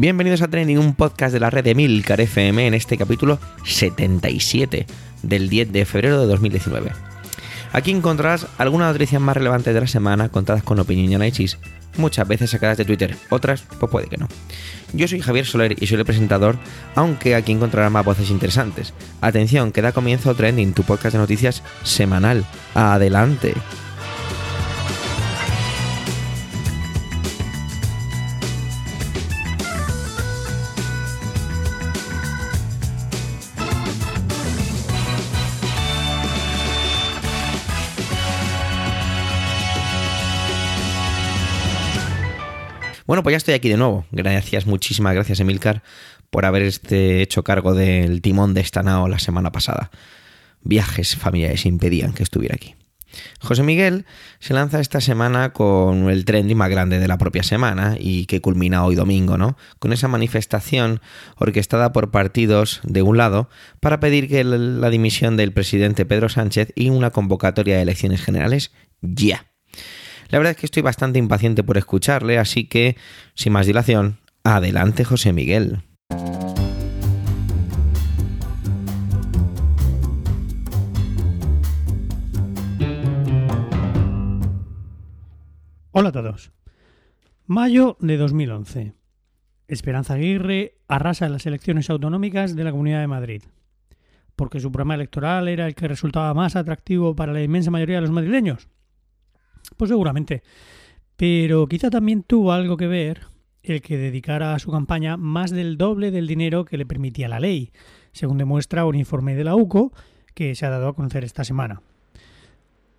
Bienvenidos a Trending, un podcast de la red de Milcar FM en este capítulo 77 del 10 de febrero de 2019. Aquí encontrarás algunas noticias más relevantes de la semana contadas con opinión y análisis, muchas veces sacadas de Twitter, otras pues puede que no. Yo soy Javier Soler y soy el presentador, aunque aquí encontrarás más voces interesantes. Atención, que da comienzo Trending, tu podcast de noticias semanal. Adelante. Bueno, pues ya estoy aquí de nuevo. Gracias, muchísimas gracias, Emilcar, por haber hecho cargo del timón de esta nao la semana pasada. Viajes familiares impedían que estuviera aquí. José Miguel se lanza esta semana con el trending más grande de la propia semana y que culmina hoy domingo, ¿no? Con esa manifestación orquestada por partidos de un lado para pedir que la dimisión del presidente Pedro Sánchez y una convocatoria de elecciones generales ya. La verdad es que estoy bastante impaciente por escucharle, así que, sin más dilación, adelante José Miguel. Hola a todos. Mayo de 2011. Esperanza Aguirre arrasa en las elecciones autonómicas de la Comunidad de Madrid, porque su programa electoral era el que resultaba más atractivo para la inmensa mayoría de los madrileños. Pues seguramente. Pero quizá también tuvo algo que ver el que dedicara a su campaña más del doble del dinero que le permitía la ley, según demuestra un informe de la UCO que se ha dado a conocer esta semana.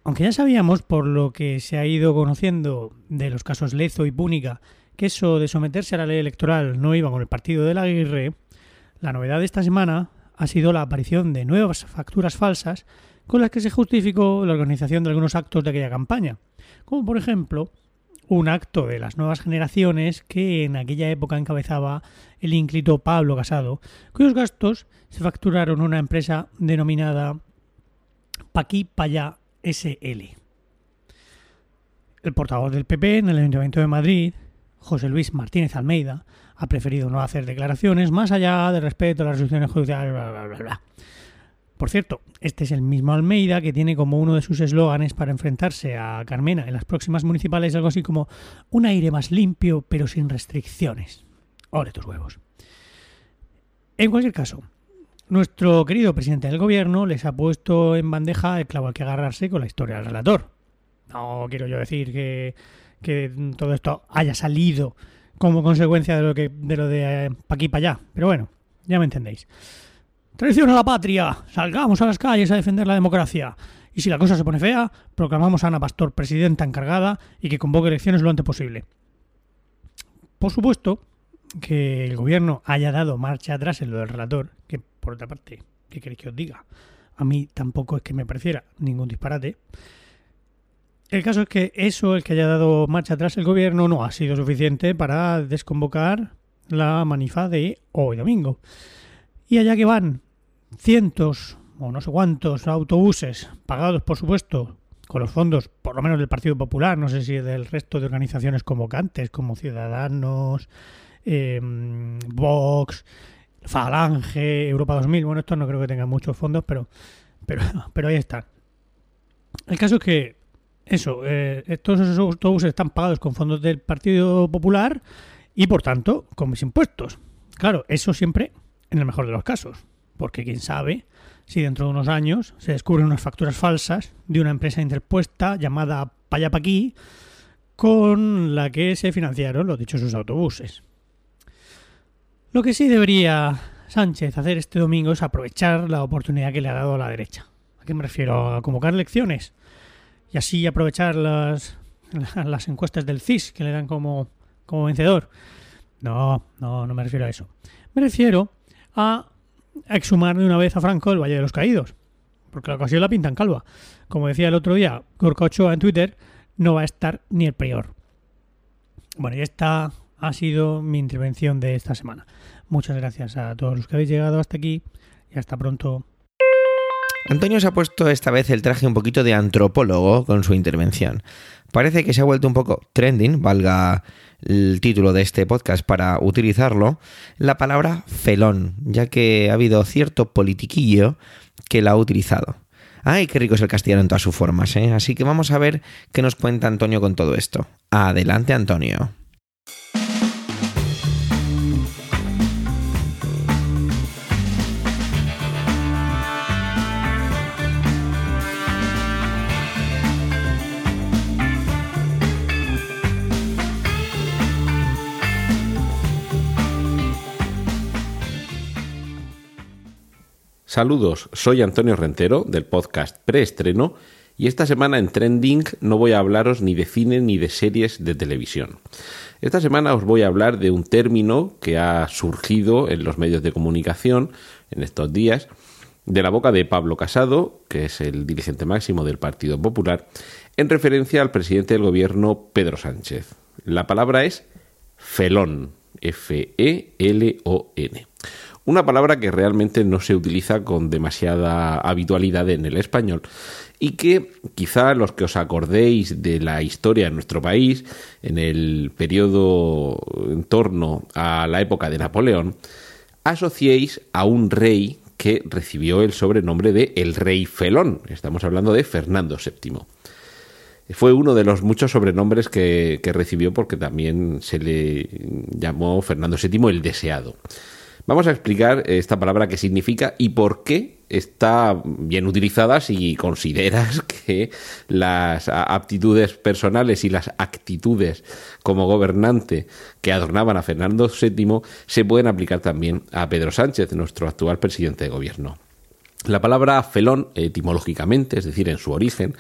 Aunque ya sabíamos, por lo que se ha ido conociendo de los casos Lezo y Púnica, que eso de someterse a la ley electoral no iba con el partido de la Aguirre, la novedad de esta semana ha sido la aparición de nuevas facturas falsas con las que se justificó la organización de algunos actos de aquella campaña, como por ejemplo un acto de las nuevas generaciones que en aquella época encabezaba el ínclito Pablo Casado, cuyos gastos se facturaron una empresa denominada Paqui Paya SL. El portavoz del PP en el Ayuntamiento de Madrid, José Luis Martínez Almeida, ha preferido no hacer declaraciones más allá de respeto a las resoluciones judiciales, bla, bla, bla, bla. Por cierto, este es el mismo Almeida que tiene como uno de sus eslóganes para enfrentarse a Carmena en las próximas municipales algo así como un aire más limpio pero sin restricciones. Ole tus huevos. En cualquier caso, nuestro querido presidente del gobierno les ha puesto en bandeja el clavo al que agarrarse con la historia del relator. No quiero yo decir que, que todo esto haya salido como consecuencia de lo, que, de lo de eh, aquí para allá, pero bueno, ya me entendéis. Traición a la patria. Salgamos a las calles a defender la democracia. Y si la cosa se pone fea, proclamamos a Ana Pastor presidenta encargada y que convoque elecciones lo antes posible. Por supuesto que el gobierno haya dado marcha atrás en lo del relator, que por otra parte, ¿qué queréis que os diga? A mí tampoco es que me pareciera ningún disparate. El caso es que eso, el que haya dado marcha atrás el gobierno, no ha sido suficiente para desconvocar la manifa de hoy domingo. Y allá que van cientos o no sé cuántos autobuses, pagados por supuesto con los fondos, por lo menos del Partido Popular, no sé si del resto de organizaciones convocantes como Ciudadanos, eh, Vox, Falange, Europa 2000, bueno, estos no creo que tengan muchos fondos, pero, pero, pero ahí están. El caso es que eso, eh, estos esos autobuses están pagados con fondos del Partido Popular y por tanto con mis impuestos. Claro, eso siempre en el mejor de los casos, porque quién sabe si dentro de unos años se descubren unas facturas falsas de una empresa interpuesta llamada Payapaquí con la que se financiaron los dichosos autobuses. Lo que sí debería Sánchez hacer este domingo es aprovechar la oportunidad que le ha dado a la derecha. ¿A qué me refiero? A convocar elecciones y así aprovechar las, las encuestas del CIS que le dan como, como vencedor. No, no, no me refiero a eso. Me refiero a exhumar de una vez a Franco el Valle de los Caídos. Porque la ocasión la pintan calva. Como decía el otro día Gorka Ochoa en Twitter, no va a estar ni el peor. Bueno, y esta ha sido mi intervención de esta semana. Muchas gracias a todos los que habéis llegado hasta aquí y hasta pronto. Antonio se ha puesto esta vez el traje un poquito de antropólogo con su intervención. Parece que se ha vuelto un poco trending, valga el título de este podcast para utilizarlo, la palabra felón, ya que ha habido cierto politiquillo que la ha utilizado. Ay, qué rico es el castellano en todas sus formas, ¿eh? Así que vamos a ver qué nos cuenta Antonio con todo esto. Adelante, Antonio. Saludos, soy Antonio Rentero del podcast Preestreno y esta semana en Trending no voy a hablaros ni de cine ni de series de televisión. Esta semana os voy a hablar de un término que ha surgido en los medios de comunicación en estos días de la boca de Pablo Casado, que es el dirigente máximo del Partido Popular, en referencia al presidente del gobierno Pedro Sánchez. La palabra es felón, F-E-L-O-N. Una palabra que realmente no se utiliza con demasiada habitualidad en el español y que quizá los que os acordéis de la historia de nuestro país en el periodo en torno a la época de Napoleón, asociéis a un rey que recibió el sobrenombre de el rey felón. Estamos hablando de Fernando VII. Fue uno de los muchos sobrenombres que, que recibió porque también se le llamó Fernando VII el deseado. Vamos a explicar esta palabra qué significa y por qué está bien utilizada si consideras que las aptitudes personales y las actitudes como gobernante que adornaban a Fernando VII se pueden aplicar también a Pedro Sánchez, nuestro actual presidente de gobierno. La palabra felón, etimológicamente, es decir, en su origen,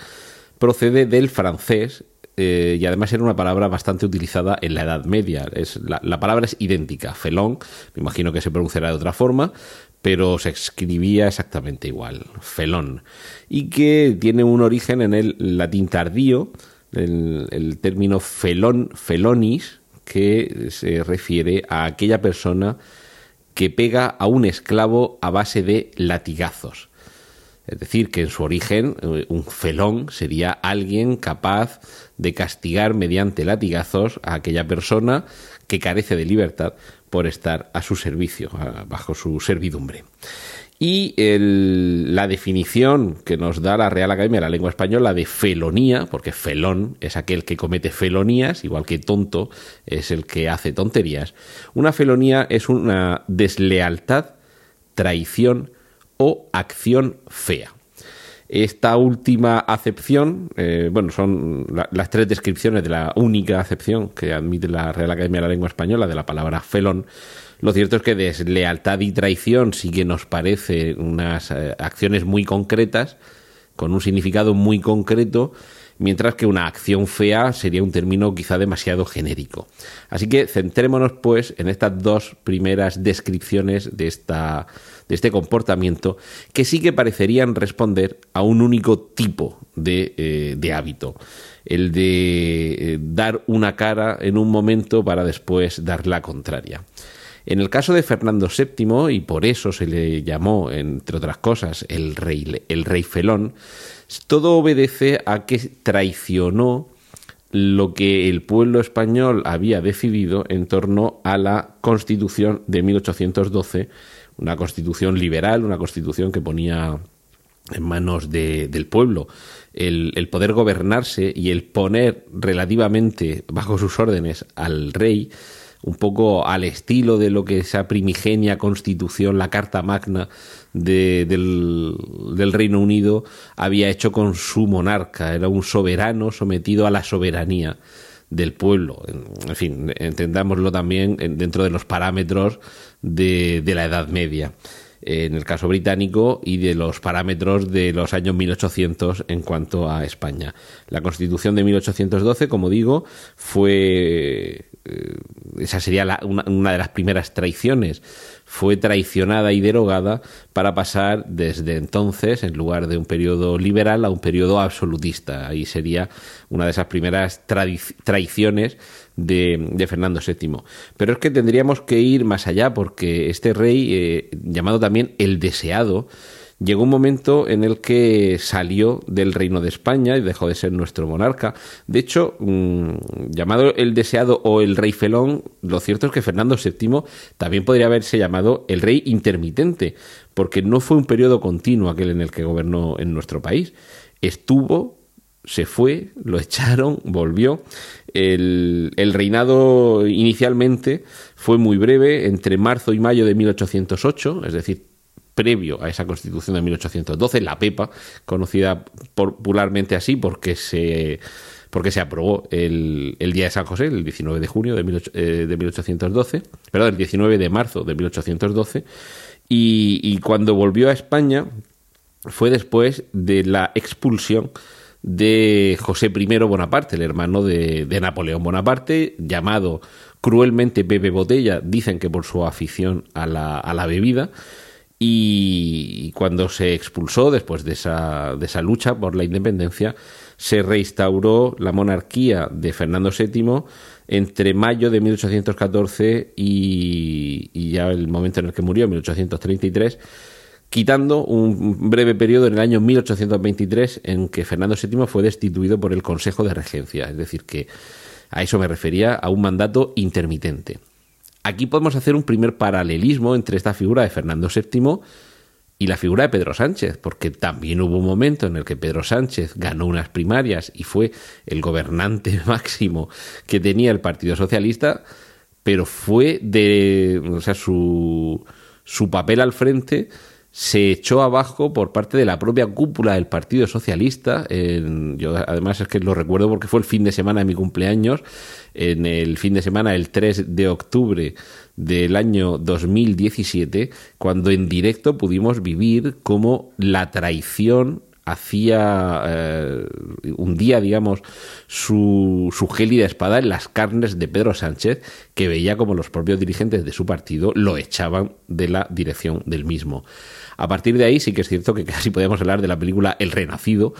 procede del francés eh, y además era una palabra bastante utilizada en la Edad Media. Es, la, palabra es idéntica, felón, me imagino que se pronunciará de otra forma, pero se escribía exactamente igual, felón, y que tiene un origen en el latín tardío, el, el término felón, felonis, que se refiere a aquella persona que pega a un esclavo a base de latigazos. Es decir, que en su origen eh, un felón sería alguien capaz de castigar mediante latigazos a aquella persona que carece de libertad por estar a su servicio, bajo su servidumbre. Y la definición que nos da la Real Academia de la Lengua Española de felonía, porque felón es aquel que comete felonías, igual que tonto es el que hace tonterías, una felonía es una deslealtad, traición, o acción fea. Esta última acepción, eh, bueno, son las tres descripciones de la única acepción que admite la Real Academia de la Lengua Española de la palabra felón. Lo cierto es que deslealtad y traición sí que nos parece unas eh, acciones muy concretas, con un significado muy concreto, mientras que una acción fea sería un término quizá demasiado genérico. Así que centrémonos pues en estas dos primeras descripciones de esta de este comportamiento que sí que parecerían responder a un único tipo de, eh, hábito, el de eh, dar una cara en un momento para después dar la contraria. En el caso de Fernando VII, y por eso se le llamó, entre otras cosas, el rey, el rey felón, todo obedece a que traicionó lo que el pueblo español había decidido en torno a la Constitución de 1812 una constitución liberal, una constitución que ponía en manos del pueblo el, el, poder gobernarse y el poner relativamente bajo sus órdenes al rey, un poco al estilo de lo que esa primigenia constitución, la Carta Magna del, del Reino Unido, había hecho con su monarca. Era un soberano sometido a la soberanía del pueblo. En fin, entendámoslo también dentro de los parámetros de, de la Edad Media en el caso británico y de los parámetros de los años 1800 en cuanto a España. La Constitución de 1812, como digo, fue eh, esa sería una, una, de las primeras traiciones fue traicionada y derogada para pasar desde entonces, en lugar de un periodo liberal, a un periodo absolutista. Ahí sería una de esas primeras traiciones de, Fernando VII. Pero es que tendríamos que ir más allá porque este rey, eh, llamado también el deseado, llegó un momento en el que salió del reino de España y dejó de ser nuestro monarca. De hecho, mm, llamado el deseado o el rey felón, lo cierto es que Fernando VII también podría haberse llamado el rey intermitente, porque no fue un periodo continuo aquel en el que gobernó en nuestro país. Estuvo se fue, lo echaron, volvió. El, el, reinado inicialmente fue muy breve, entre marzo y mayo de 1808, es decir, previo a esa constitución de 1812, la PEPA, conocida popularmente así porque se, porque se aprobó el, el día de San José, el 19 de junio de, eh, de 1812, perdón, el 19 de marzo de 1812, y, y cuando volvió a España fue después de la expulsión de José I Bonaparte, el hermano de, de, Napoleón Bonaparte, llamado cruelmente Pepe Botella, dicen que por su afición a la, a la bebida, y cuando se expulsó después de esa, de esa lucha por la independencia, se reinstauró la monarquía de Fernando VII entre mayo de 1814 y, y ya el momento en el que murió, 1833, quitando un breve periodo en el año 1823 en que Fernando VII fue destituido por el Consejo de Regencia, es decir, que a eso me refería a un mandato intermitente. Aquí podemos hacer un primer paralelismo entre esta figura de Fernando VII y la figura de Pedro Sánchez, porque también hubo un momento en el que Pedro Sánchez ganó unas primarias y fue el gobernante máximo que tenía el Partido Socialista, pero fue de, o sea, su, su papel al frente se echó abajo por parte de la propia cúpula del Partido Socialista. En, yo además es que lo recuerdo porque fue el fin de semana de mi cumpleaños, en el fin de semana el 3 de octubre del año 2017, cuando en directo pudimos vivir como la traición hacía eh, un día, digamos, su, su gélida espada en las carnes de Pedro Sánchez, que veía como los propios dirigentes de su partido lo echaban de la dirección del mismo. A partir de ahí sí que es cierto que casi podemos hablar de la película El Renacido,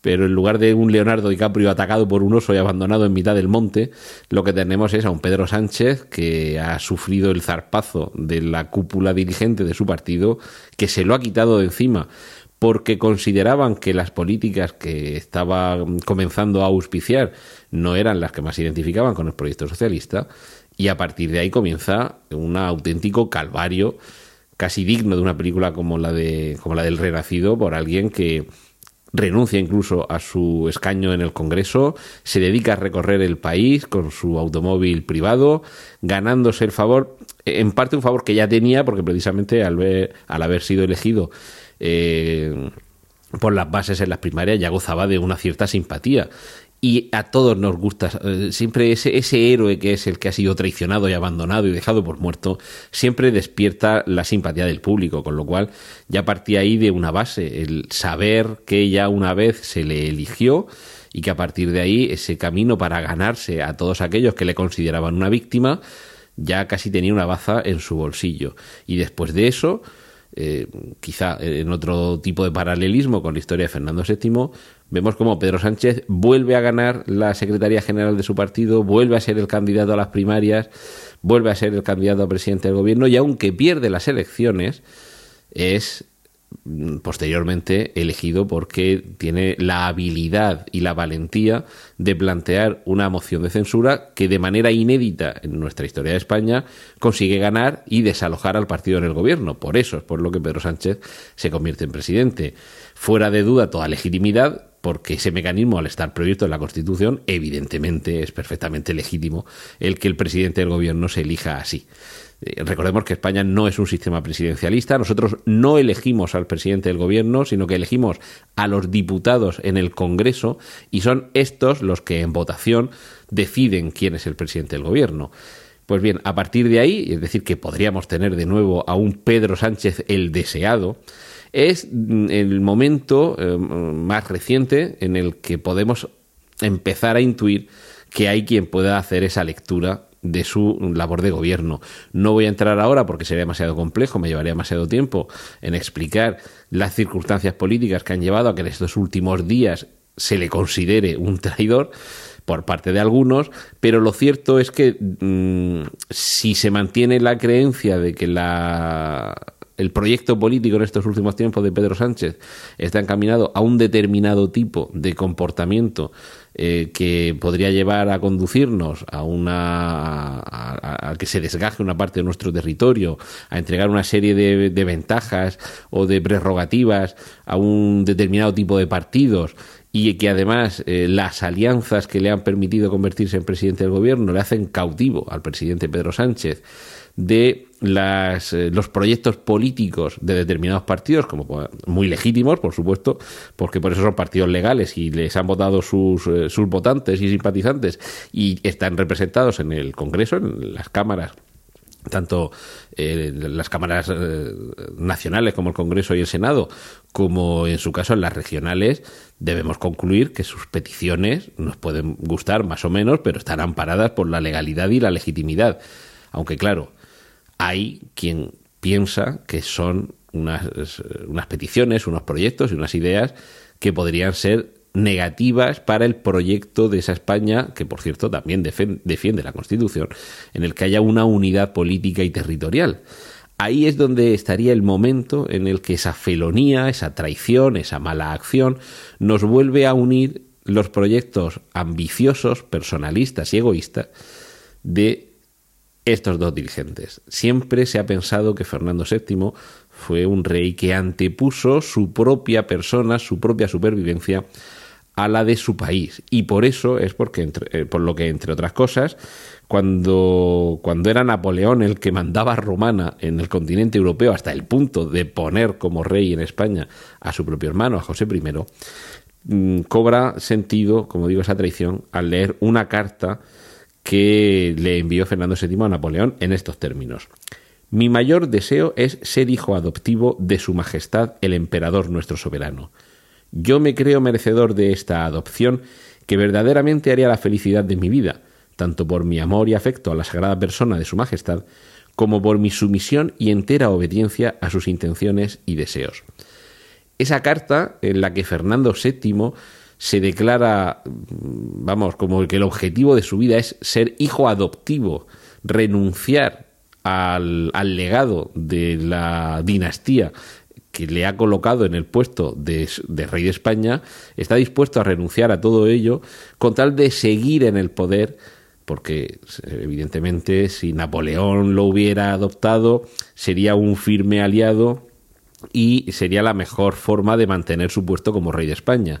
pero en lugar de un Leonardo DiCaprio atacado por un oso y abandonado en mitad del monte, lo que tenemos es a un Pedro Sánchez que ha sufrido el zarpazo de la cúpula dirigente de su partido, que se lo ha quitado de encima porque consideraban que las políticas que estaba comenzando a auspiciar no eran las que más identificaban con el proyecto socialista, y a partir de ahí comienza un auténtico calvario casi digno de una película como la de como la del Renacido por alguien que renuncia incluso a su escaño en el Congreso, se dedica a recorrer el país con su automóvil privado, ganándose el favor, en parte un favor que ya tenía, porque precisamente al, ver, al haber sido elegido eh, por las bases en las primarias ya gozaba de una cierta simpatía. Y a todos nos gusta eh, siempre ese, ese héroe que es el que ha sido traicionado y abandonado y dejado por muerto siempre despierta la simpatía del público con lo cual ya partía ahí de una base el saber que ya una vez se le eligió y que a partir de ahí ese camino para ganarse a todos aquellos que le consideraban una víctima ya casi tenía una baza en su bolsillo. Y después de eso eh, quizá en otro tipo de paralelismo con la historia de Fernando VII, vemos como Pedro Sánchez vuelve a ganar la Secretaría General de su partido, vuelve a ser el candidato a las primarias, vuelve a ser el candidato a presidente del gobierno y aunque pierde las elecciones, es posteriormente elegido porque tiene la habilidad y la valentía de plantear una moción de censura que de manera inédita en nuestra historia de España consigue ganar y desalojar al partido en el gobierno. Por eso es por lo que Pedro Sánchez se convierte en presidente. Fuera de duda toda legitimidad, porque ese mecanismo, al estar previsto en la Constitución, evidentemente es perfectamente legítimo el que el presidente del gobierno se elija así. Eh, recordemos que España no es un sistema presidencialista. Nosotros no elegimos al presidente del gobierno, sino que elegimos a los diputados en el Congreso y son estos los que en votación deciden quién es el presidente del gobierno. Pues bien, a partir de ahí, es decir, que podríamos tener de nuevo a un Pedro Sánchez el deseado, es mm, el momento eh, más reciente en el que podemos empezar a intuir que hay quien pueda hacer esa lectura de su labor de gobierno. No voy a entrar ahora porque sería demasiado complejo, me llevaría demasiado tiempo en explicar las circunstancias políticas que han llevado a que en estos últimos días se le considere un traidor por parte de algunos, pero lo cierto es que mm, si se mantiene la creencia de que la el proyecto político en estos últimos tiempos de Pedro Sánchez está encaminado a un determinado tipo de comportamiento eh, que podría llevar a conducirnos a una que se desgaje una parte de nuestro territorio, a entregar una serie de, ventajas o de prerrogativas a un determinado tipo de partidos y que además eh, las alianzas que le han permitido convertirse en presidente del gobierno le hacen cautivo al presidente Pedro Sánchez de las, eh, los proyectos políticos de determinados partidos, como muy legítimos, por supuesto, porque por eso son partidos legales y les han votado sus, eh, sus votantes y simpatizantes y están representados en el Congreso, en las cámaras tanto eh, las cámaras nacionales como el Congreso y el Senado, como en su caso en las regionales, debemos concluir que sus peticiones nos pueden gustar más o menos, pero están amparadas por la legalidad y la legitimidad. Aunque claro, hay quien piensa que son unas, peticiones, unos proyectos y unas ideas que podrían ser negativas para el proyecto de esa España, que por cierto también defiende la Constitución, en el que haya una unidad política y territorial. Ahí es donde estaría el momento en el que esa felonía, esa traición, esa mala acción nos vuelve a unir los proyectos ambiciosos, personalistas y egoístas de estos dos dirigentes. Siempre se ha pensado que Fernando VII fue un rey que antepuso su propia persona, su propia supervivencia a la de su país. Y por eso es porque, eh, por lo que, entre otras cosas, cuando, cuando era Napoleón el que mandaba romana en el continente europeo hasta el punto de poner como rey en España a su propio hermano, a José I, mm, cobra sentido, como digo, esa traición al leer una carta que le envió Fernando VII a Napoleón en estos términos. Mi mayor deseo es ser hijo adoptivo de Su Majestad el Emperador nuestro soberano. Yo me creo merecedor de esta adopción que verdaderamente haría la felicidad de mi vida, tanto por mi amor y afecto a la sagrada persona de Su Majestad, como por mi sumisión y entera obediencia a sus intenciones y deseos. Esa carta, en la que Fernando VII se declara, vamos, como que el objetivo de su vida es ser hijo adoptivo, renunciar al, legado de la dinastía que le ha colocado en el puesto de, de, rey de España, está dispuesto a renunciar a todo ello con tal de seguir en el poder, porque evidentemente si Napoleón lo hubiera adoptado sería un firme aliado y sería la mejor forma de mantener su puesto como rey de España.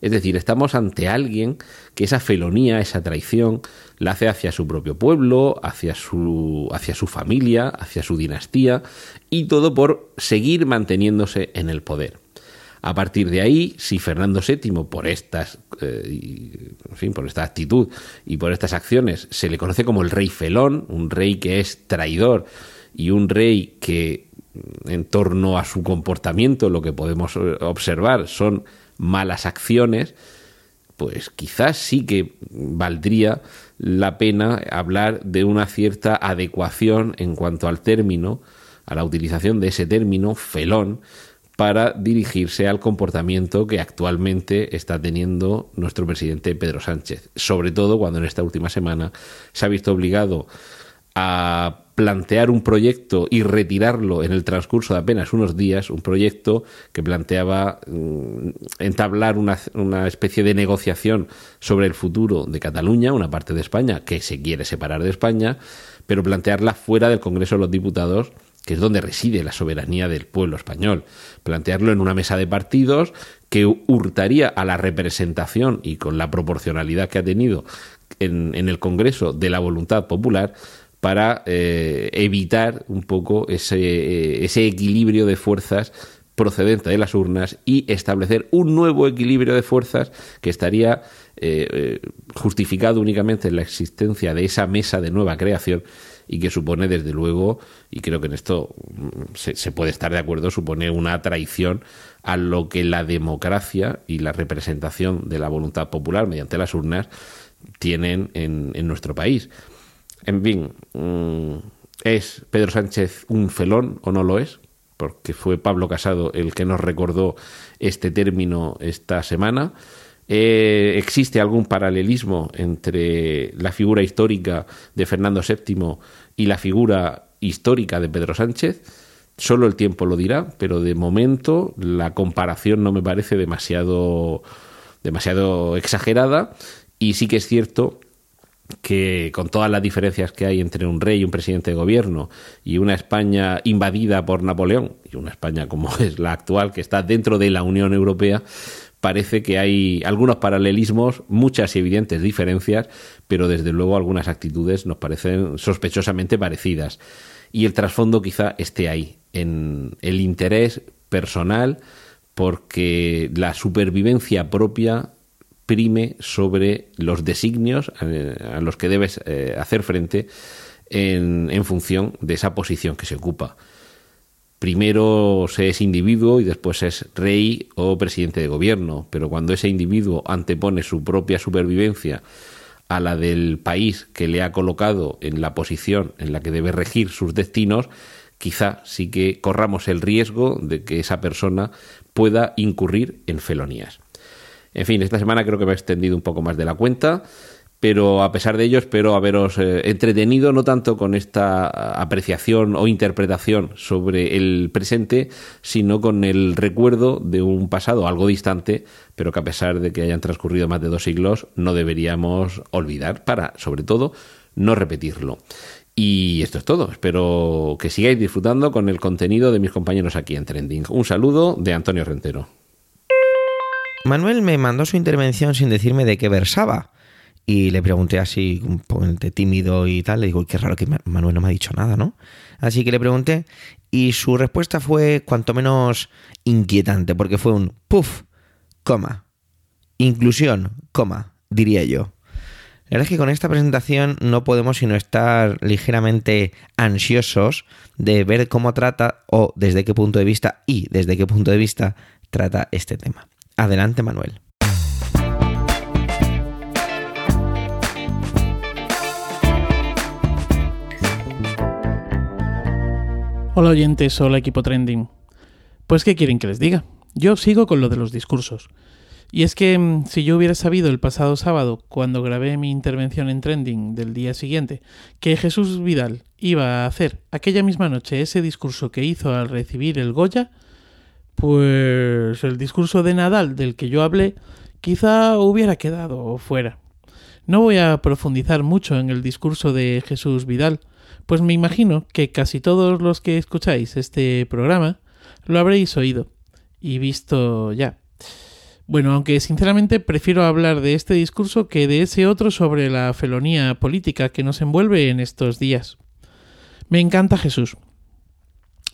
Es decir, estamos ante alguien que esa felonía, esa traición, la hace hacia su propio pueblo, hacia su, hacia su familia, hacia su dinastía, y todo por seguir manteniéndose en el poder. A partir de ahí, si Fernando VII, por estas, eh, en fin, por esta actitud y por estas acciones, se le conoce como el rey felón, un rey que es traidor y un rey que en torno a su comportamiento lo que podemos observar son malas acciones, pues quizás sí que valdría la pena hablar de una cierta adecuación en cuanto al término, a la utilización de ese término felón, para dirigirse al comportamiento que actualmente está teniendo nuestro presidente Pedro Sánchez, sobre todo cuando en esta última semana se ha visto obligado a plantear un proyecto y retirarlo en el transcurso de apenas unos días, un proyecto que planteaba mm, entablar una, una, especie de negociación sobre el futuro de Cataluña, una parte de España que se quiere separar de España, pero plantearla fuera del Congreso de los Diputados que es donde reside la soberanía del pueblo español. Plantearlo en una mesa de partidos que hurtaría a la representación y con la proporcionalidad que ha tenido en, en el Congreso de la voluntad popular, para eh, evitar un poco ese, eh, ese equilibrio de fuerzas procedente de las urnas y establecer un nuevo equilibrio de fuerzas que estaría eh, justificado únicamente en la existencia de esa mesa de nueva creación y que supone desde luego, y creo que en esto mm, se, puede estar de acuerdo, supone una traición a lo que la democracia y la representación de la voluntad popular mediante las urnas tienen en, en nuestro país. En fin, mm, ¿es Pedro Sánchez un felón o no lo es? Porque fue Pablo Casado el que nos recordó este término esta semana. Eh, ¿Existe algún paralelismo entre la figura histórica de Fernando VII y la figura histórica de Pedro Sánchez? Solo el tiempo lo dirá, pero de momento la comparación no me parece demasiado, demasiado exagerada y sí que es cierto que con todas las diferencias que hay entre un rey y un presidente de gobierno y una España invadida por Napoleón y una España como es la actual que está dentro de la Unión Europea, parece que hay algunos paralelismos, muchas y evidentes diferencias, pero desde luego algunas actitudes nos parecen sospechosamente parecidas. Y el trasfondo quizá esté ahí, en el interés personal, porque la supervivencia propia prime sobre los designios eh, a los que debes eh, hacer frente en, en función de esa posición que se ocupa primero se es individuo y después es rey o presidente de gobierno, pero cuando ese individuo antepone su propia supervivencia a la del país que le ha colocado en la posición en la que debe regir sus destinos, quizá sí que corramos el riesgo de que esa persona pueda incurrir en felonías. En fin, esta semana creo que me he extendido un poco más de la cuenta pero a pesar de ello espero haberos eh, entretenido no tanto con esta apreciación o interpretación sobre el presente, sino con el recuerdo de un pasado algo distante, pero que a pesar de que hayan transcurrido más de dos siglos, no deberíamos olvidar para, sobre todo, no repetirlo. Y esto es todo. Espero que sigáis disfrutando con el contenido de mis compañeros aquí en Trending. Un saludo de Antonio Rentero. Manuel me mandó su intervención sin decirme de qué versaba y le pregunté así, un poco tímido y tal. Le digo, qué raro que Manuel no me ha dicho nada, ¿no? Así que le pregunté y su respuesta fue cuanto menos inquietante, porque fue un puff, coma, inclusión, coma, diría yo. La verdad es que con esta presentación no podemos sino estar ligeramente ansiosos de ver cómo trata o desde qué punto de vista y desde qué punto de vista trata este tema. Adelante, Manuel. Hola oyentes, hola equipo trending. Pues ¿qué quieren que les diga? Yo sigo con lo de los discursos. Y es que mm, si yo hubiera sabido el pasado sábado, cuando grabé mi intervención en trending del día siguiente, que Jesús Vidal iba a hacer aquella misma noche ese discurso que hizo al recibir el Goya, pues el discurso de Nadal del que yo hablé quizá hubiera quedado fuera. No voy a profundizar mucho en el discurso de Jesús Vidal, pues me imagino que casi todos los que escucháis este programa lo habréis oído y visto ya. Bueno, aunque sinceramente prefiero hablar de este discurso que de ese otro sobre la felonía política que nos envuelve en estos días. Me encanta Jesús.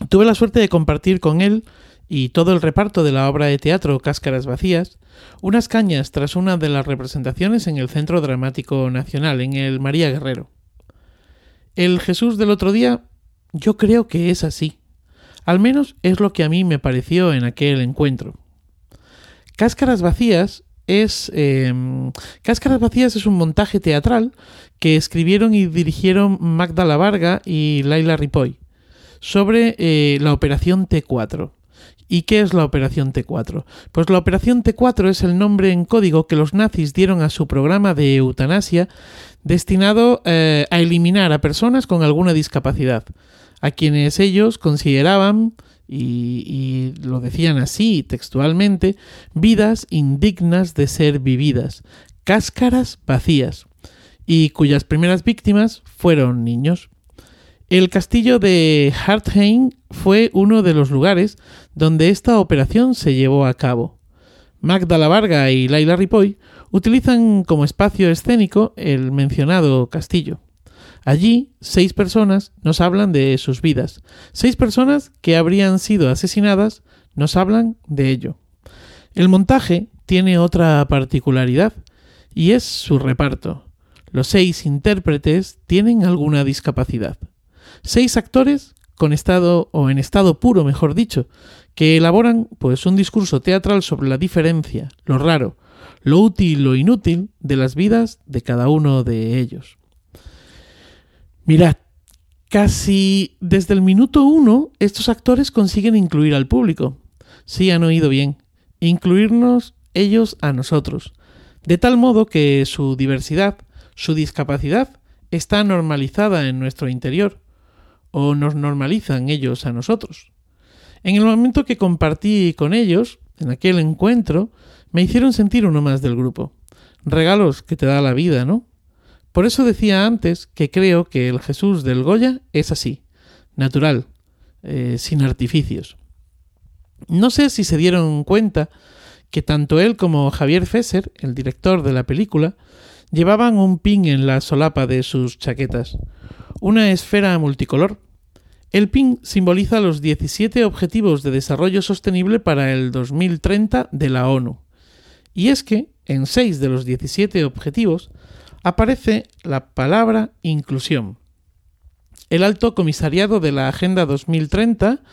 Tuve la suerte de compartir con él y todo el reparto de la obra de teatro Cáscaras Vacías unas cañas tras una de las representaciones en el Centro Dramático Nacional, en el María Guerrero. El Jesús del otro día yo creo que es así. Al menos es lo que a mí me pareció en aquel encuentro. Cáscaras Vacías es em, Cáscaras Vacías es un montaje teatral que escribieron y dirigieron Magda La Varga y Laila Ripoll sobre eh, la operación T4. ¿Y qué es la Operación T4? Pues la Operación T4 es el nombre en código que los nazis dieron a su programa de eutanasia destinado eh, a eliminar a personas con alguna discapacidad, a quienes ellos consideraban, y, y lo decían así textualmente, vidas indignas de ser vividas, cáscaras vacías, y cuyas primeras víctimas fueron niños. El castillo de Hartheim fue uno de los lugares donde esta operación se llevó a cabo. Magda la Varga y Laila Ripoll utilizan como espacio escénico el mencionado castillo. Allí, seis personas nos hablan de sus vidas. Seis personas que habrían sido asesinadas nos hablan de ello. El montaje tiene otra particularidad, y es su reparto. Los seis intérpretes tienen alguna discapacidad. Seis actores con estado o en estado puro, mejor dicho, que elaboran pues un discurso teatral sobre la diferencia, lo raro, lo útil, lo inútil de las vidas de cada uno de ellos. Mirad, casi desde el minuto uno estos actores consiguen incluir al público. Sí han oído bien, incluirnos ellos a nosotros, de tal modo que su diversidad, su discapacidad, está normalizada en nuestro interior, o nos normalizan ellos a nosotros. En el momento que compartí con ellos, en aquel encuentro, me hicieron sentir uno más del grupo. Regalos que te da la vida, ¿no? Por eso decía antes que creo que el Jesús del Goya es así, natural, eh, sin artificios. No sé si se dieron cuenta que tanto él como Javier Fesser, el director de la película, llevaban un pin en la solapa de sus chaquetas, una esfera multicolor. El pin simboliza los 17 Objetivos de Desarrollo Sostenible para el 2030 de la ONU. Y es que, en 6 de los 17 objetivos, aparece la palabra inclusión. El Alto Comisariado de la Agenda 2030,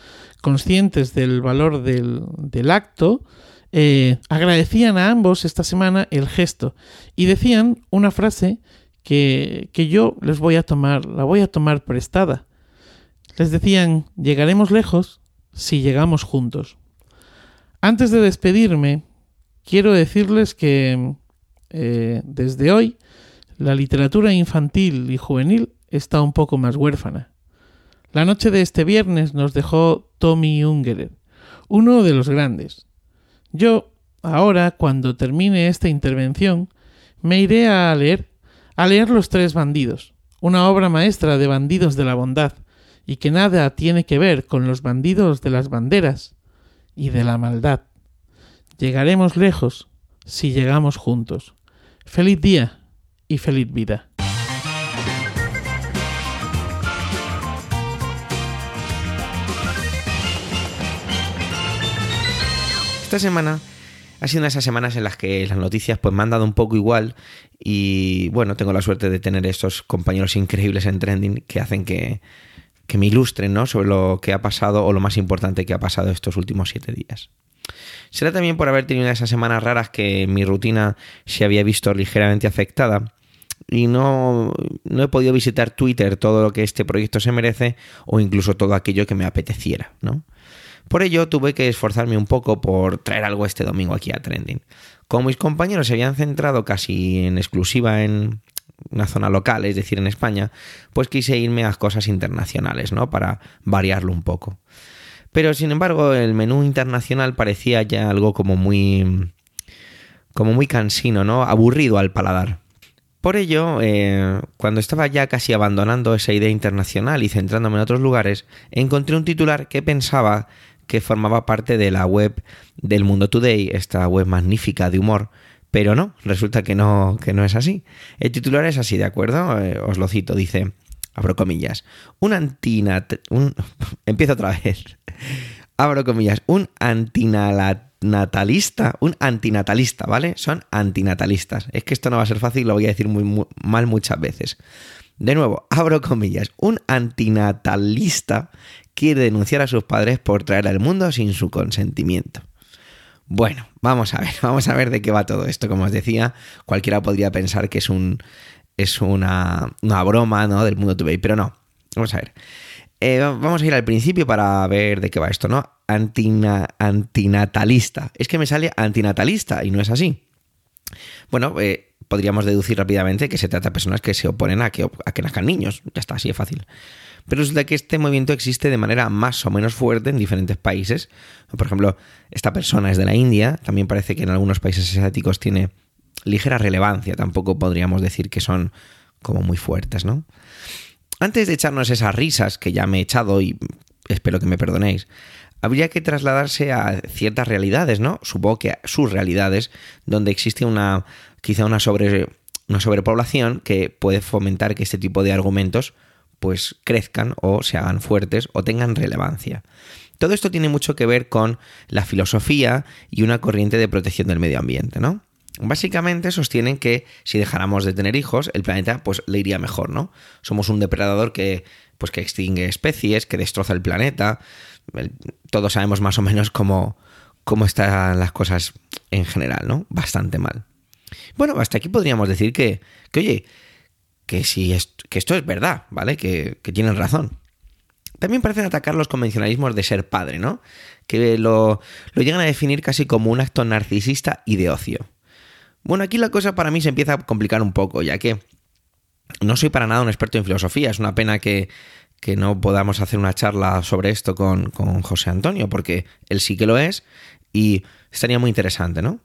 conscientes del valor del, acto, eh, agradecían a ambos esta semana el gesto y decían una frase que, que yo les voy a tomar, la voy a tomar prestada. Les decían, llegaremos lejos si llegamos juntos. Antes de despedirme, quiero decirles que eh, desde hoy la literatura infantil y juvenil está un poco más huérfana. La noche de este viernes nos dejó Tommy Ungerer, uno de los grandes. Yo, ahora, cuando termine esta intervención, me iré a leer, a leer Los Tres Bandidos, una obra maestra de bandidos de la bondad, y que nada tiene que ver con los bandidos de las banderas y de la maldad. Llegaremos lejos si llegamos juntos. Feliz día y feliz vida. Esta semana ha sido una de esas semanas en las que las noticias pues me han dado un poco igual y bueno, tengo la suerte de tener estos compañeros increíbles en trending que hacen que, que me ilustren ¿no? sobre lo que ha pasado o lo más importante que ha pasado estos últimos siete días. Será también por haber tenido esas semanas raras que mi rutina se había visto ligeramente afectada y no, no he podido visitar Twitter todo lo que este proyecto se merece o incluso todo aquello que me apeteciera, ¿no? Por ello tuve que esforzarme un poco por traer algo este domingo aquí a Trending. Como mis compañeros se habían centrado casi en exclusiva en una zona local, es decir, en España, pues quise irme a cosas internacionales, ¿no? Para variarlo un poco. Pero sin embargo, el menú internacional parecía ya algo como muy. como muy cansino, ¿no? Aburrido al paladar. Por ello, eh, cuando estaba ya casi abandonando esa idea internacional y centrándome en otros lugares, encontré un titular que pensaba que formaba parte de la web del Mundo Today, esta web magnífica de humor, pero no, resulta que no, que no es así. El titular es así, ¿de acuerdo? Eh, os lo cito, dice, abro comillas, un antinat... Empiezo otra vez. abro comillas, un antinatalista, un antinatalista, ¿vale? Son antinatalistas. Es que esto no va a ser fácil, lo voy a decir muy mal muchas veces. De nuevo, abro comillas, un antinatalista quiere denunciar a sus padres por traer al mundo sin su consentimiento. Bueno, vamos a ver, vamos a ver de qué va todo esto. Como os decía, cualquiera podría pensar que es un es una, broma, ¿no? Del mundo Today, pero no. Vamos a ver. Eh, vamos a ir al principio para ver de qué va esto, ¿no? antinatalista. Es que me sale antinatalista y no es así. Bueno, eh, podríamos deducir rápidamente que se trata de personas que se oponen a que, a que nazcan niños. Ya está, así de fácil. Pero resulta que este movimiento existe de manera más o menos fuerte en diferentes países. Por ejemplo, esta persona es de la India, también parece que en algunos países asiáticos tiene ligera relevancia, tampoco podríamos decir que son como muy fuertes, ¿no? Antes de echarnos esas risas que ya me he echado y espero que me perdonéis, habría que trasladarse a ciertas realidades, ¿no? Supongo que sus realidades, donde existe una quizá una sobre una sobrepoblación que puede fomentar que este tipo de argumentos pues crezcan o se hagan fuertes o tengan relevancia. Todo esto tiene mucho que ver con la filosofía y una corriente de protección del medio ambiente, ¿no? Básicamente sostienen que si dejáramos de tener hijos, el planeta pues le iría mejor, ¿no? Somos un depredador que pues que extingue especies, que destroza el planeta. Todos sabemos más o menos cómo, cómo están las cosas en general, ¿no? Bastante mal. Bueno, hasta aquí podríamos decir que, que oye, que, si que esto es verdad, ¿vale? Que, que tienen razón. También parecen atacar los convencionalismos de ser padre, ¿no? Que lo, lo llegan a definir casi como un acto narcisista y de ocio. Bueno, aquí la cosa para mí se empieza a complicar un poco, ya que no soy para nada un experto en filosofía. Es una pena que, que no podamos hacer una charla sobre esto con, con José Antonio, porque él sí que lo es y estaría muy interesante, ¿no?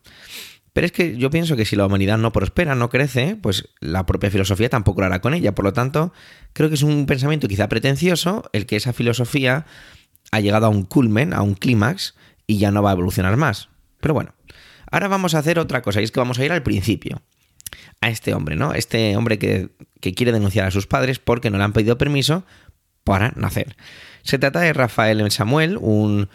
Pero es que yo pienso que si la humanidad no prospera, no crece, pues la propia filosofía tampoco lo hará con ella. Por lo tanto, creo que es un pensamiento quizá pretencioso el que esa filosofía ha llegado a un culmen, a un clímax, y ya no va a evolucionar más. Pero bueno, ahora vamos a hacer otra cosa, y es que vamos a ir al principio. A este hombre, ¿no? Este hombre que, que quiere denunciar a sus padres porque no le han pedido permiso para nacer. Se trata de Rafael Samuel, un,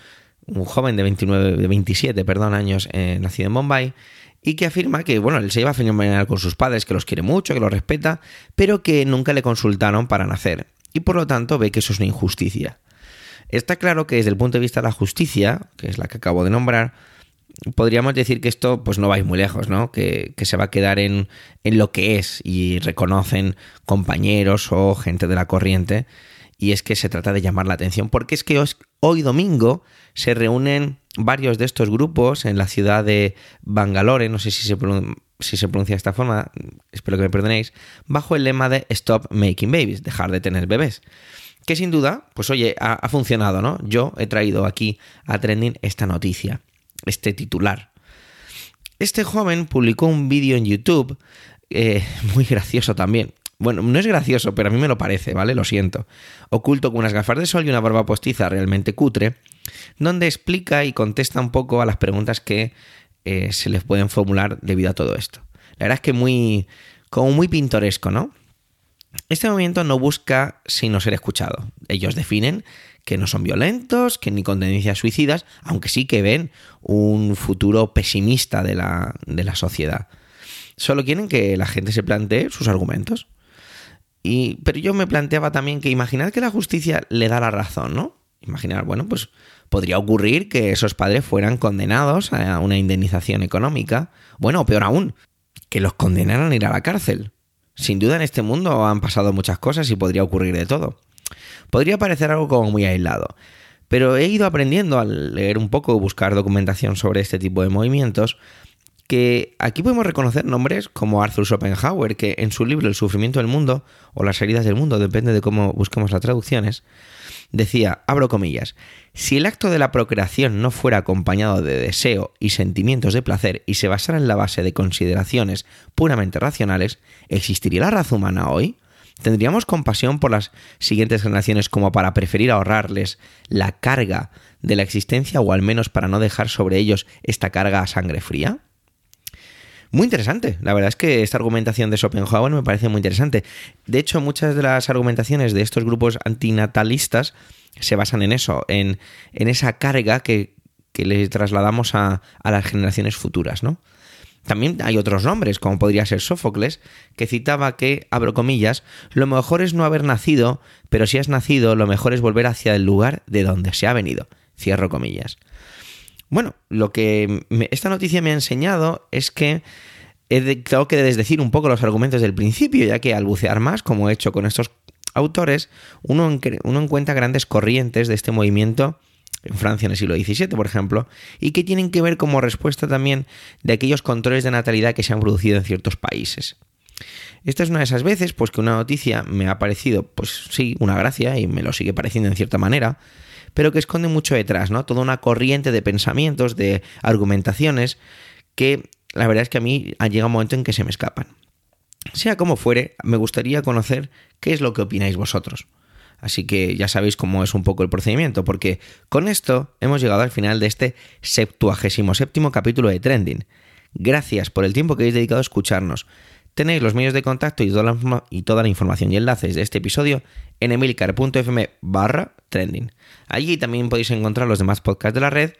un joven de 29, de 27, perdón, años, eh, nacido en Bombay, y que afirma que, bueno, él se lleva fenomenal con sus padres, que los quiere mucho, que los respeta, pero que nunca le consultaron para nacer, y por lo tanto ve que eso es una injusticia. Está claro que desde el punto de vista de la justicia, que es la que acabo de nombrar, podríamos decir que esto pues no va a ir muy lejos, ¿no? Que, que se va a quedar en, en, lo que es y reconocen compañeros o gente de la corriente. Y es que se trata de llamar la atención, porque es que hoy, domingo se reúnen varios de estos grupos en la ciudad de Bangalore, no sé si se, si se pronuncia de esta forma, espero que me perdonéis, bajo el lema de Stop Making Babies, dejar de tener bebés que sin duda, pues oye, ha, ha, funcionado, ¿no? Yo he traído aquí a Trending esta noticia, este titular. Este joven publicó un vídeo en YouTube, eh, muy gracioso también. Bueno, no es gracioso, pero a mí me lo parece, ¿vale? Lo siento. Oculto con unas gafas de sol y una barba postiza realmente cutre, donde explica y contesta un poco a las preguntas que eh, se les pueden formular debido a todo esto. La verdad es que muy, como muy pintoresco, ¿no? Este movimiento no busca sino ser escuchado. Ellos definen que no son violentos, que ni con tendencias suicidas, aunque sí que ven un futuro pesimista de la, de la sociedad. Solo quieren que la gente se plantee sus argumentos. Y, pero yo me planteaba también que imaginad que la justicia le da la razón, ¿no? Imaginar, bueno, pues podría ocurrir que esos padres fueran condenados a una indemnización económica. Bueno, o peor aún, que los condenaran a ir a la cárcel. Sin duda en este mundo han pasado muchas cosas y podría ocurrir de todo. Podría parecer algo como muy aislado, pero he ido aprendiendo al leer un poco, buscar documentación sobre este tipo de movimientos, que aquí podemos reconocer nombres como Arthur Schopenhauer, que en su libro El sufrimiento del mundo, o las heridas del mundo, depende de cómo busquemos las traducciones, decía, abro comillas, si el acto de la procreación no fuera acompañado de deseo y sentimientos de placer y se basara en la base de consideraciones puramente racionales, ¿existiría la raza humana hoy? ¿Tendríamos compasión por las siguientes generaciones como para preferir ahorrarles la carga de la existencia o al menos para no dejar sobre ellos esta carga a sangre fría? Muy interesante. La verdad es que esta argumentación de Schopenhauer me parece muy interesante. De hecho, muchas de las argumentaciones de estos grupos antinatalistas se basan en eso, en, en esa carga que, que le trasladamos a, a, las generaciones futuras, ¿no? También hay otros nombres, como podría ser Sófocles, que citaba que, abro comillas, lo mejor es no haber nacido, pero si has nacido, lo mejor es volver hacia el lugar de donde se ha venido. Cierro comillas. Bueno, lo que me, esta noticia me ha enseñado es que he de, tengo que desdecir un poco los argumentos del principio, ya que al bucear más, como he hecho con estos autores, uno, uno encuentra grandes corrientes de este movimiento en Francia en el siglo XVII, por ejemplo, y que tienen que ver como respuesta también de aquellos controles de natalidad que se han producido en ciertos países. Esta es una de esas veces, pues que una noticia me ha parecido, pues sí, una gracia, y me lo sigue pareciendo en cierta manera, pero que esconde mucho detrás, ¿no? Toda una corriente de pensamientos, de argumentaciones, que la verdad es que a mí ha llegado un momento en que se me escapan. Sea como fuere, me gustaría conocer qué es lo que opináis vosotros. Así que ya sabéis cómo es un poco el procedimiento, porque con esto hemos llegado al final de este 77 capítulo de Trending. Gracias por el tiempo que habéis dedicado a escucharnos. Tenéis los medios de contacto y toda la, información y enlaces de este episodio en emilcar.fm barra trending. Allí también podéis encontrar los demás podcasts de la red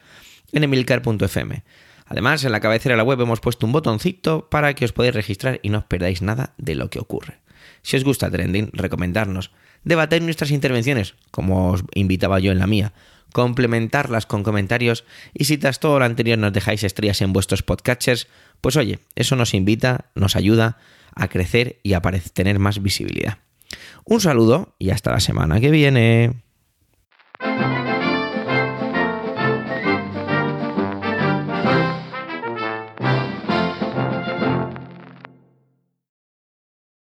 en emilcar.fm. Además, en la cabecera de la web hemos puesto un botoncito para que os podáis registrar y no os perdáis nada de lo que ocurre. Si os gusta Trending, recomendarnos, debatir nuestras intervenciones, como os invitaba yo en la mía, complementarlas con comentarios y si tras todo lo anterior nos dejáis estrellas en vuestros podcatchers, pues oye, eso nos invita, nos ayuda a crecer y a tener más visibilidad. Un saludo y hasta la semana que viene.